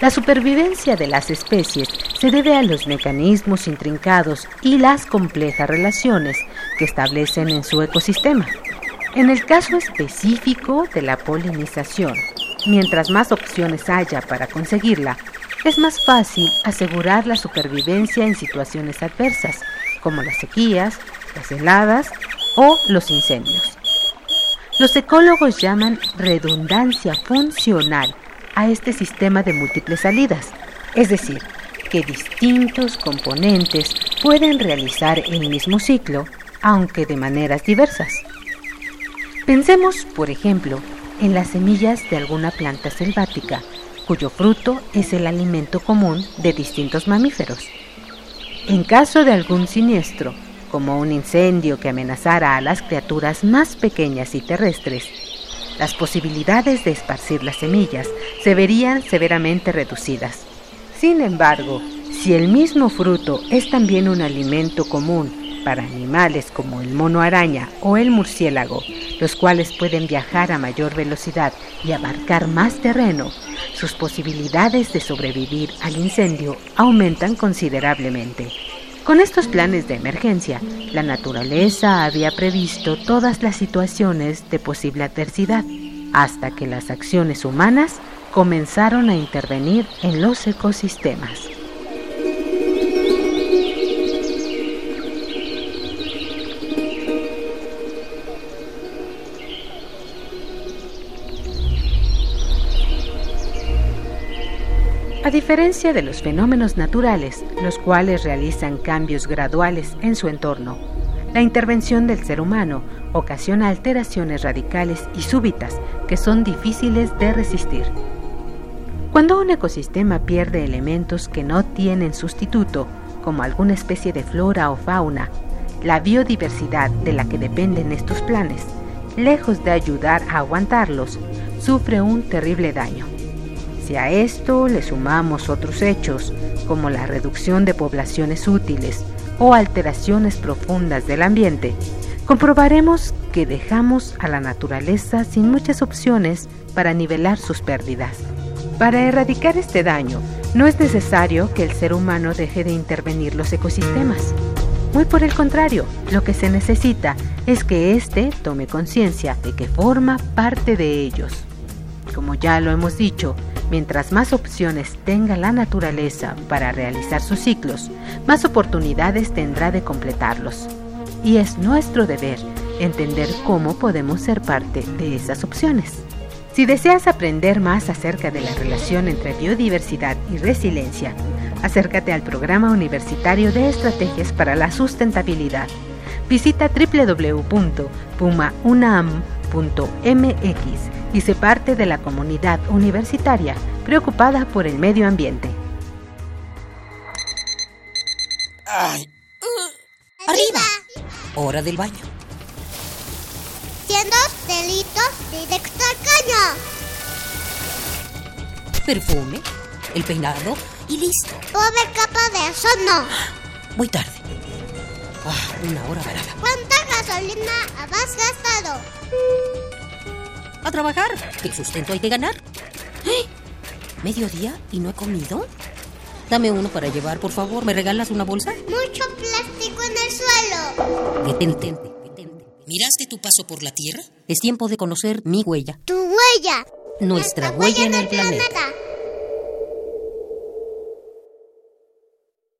La supervivencia de las especies se debe a los mecanismos intrincados y las complejas relaciones que establecen en su ecosistema. En el caso específico de la polinización, mientras más opciones haya para conseguirla, es más fácil asegurar la supervivencia en situaciones adversas, como las sequías, las heladas o los incendios. Los ecólogos llaman redundancia funcional a este sistema de múltiples salidas, es decir, que distintos componentes pueden realizar el mismo ciclo, aunque de maneras diversas. Pensemos, por ejemplo, en las semillas de alguna planta selvática, cuyo fruto es el alimento común de distintos mamíferos. En caso de algún siniestro, como un incendio que amenazara a las criaturas más pequeñas y terrestres, las posibilidades de esparcir las semillas se verían severamente reducidas. Sin embargo, si el mismo fruto es también un alimento común para animales como el mono araña o el murciélago, los cuales pueden viajar a mayor velocidad y abarcar más terreno, sus posibilidades de sobrevivir al incendio aumentan considerablemente. Con estos planes de emergencia, la naturaleza había previsto todas las situaciones de posible adversidad, hasta que las acciones humanas comenzaron a intervenir en los ecosistemas. A diferencia de los fenómenos naturales, los cuales realizan cambios graduales en su entorno, la intervención del ser humano ocasiona alteraciones radicales y súbitas que son difíciles de resistir. Cuando un ecosistema pierde elementos que no tienen sustituto, como alguna especie de flora o fauna, la biodiversidad de la que dependen estos planes, lejos de ayudar a aguantarlos, sufre un terrible daño. Si a esto le sumamos otros hechos, como la reducción de poblaciones útiles o alteraciones profundas del ambiente, comprobaremos que dejamos a la naturaleza sin muchas opciones para nivelar sus pérdidas. Para erradicar este daño, no es necesario que el ser humano deje de intervenir los ecosistemas. Muy por el contrario, lo que se necesita es que éste tome conciencia de que forma parte de ellos. Como ya lo hemos dicho, Mientras más opciones tenga la naturaleza para realizar sus ciclos, más oportunidades tendrá de completarlos. Y es nuestro deber entender cómo podemos ser parte de esas opciones. Si deseas aprender más acerca de la relación entre biodiversidad y resiliencia, acércate al programa universitario de estrategias para la sustentabilidad. Visita www.pumaunam.mx y se parte de la comunidad universitaria preocupada por el medio ambiente. Ay. ¡Arriba! Hora del baño. Siendo delito directo al caño. Perfume, el peinado y listo. Pobre capa de eso no. Voy tarde. Ah, una hora varada. ¿Cuánta gasolina has gastado? A trabajar, que el sustento hay que ganar. ¡Eh! ¿Mediodía y no he comido? Dame uno para llevar, por favor. ¿Me regalas una bolsa? Mucho plástico en el suelo. Detente, detente. ¿Miraste tu paso por la Tierra? Es tiempo de conocer mi huella. Tu huella. Nuestra, huella, en el planeta.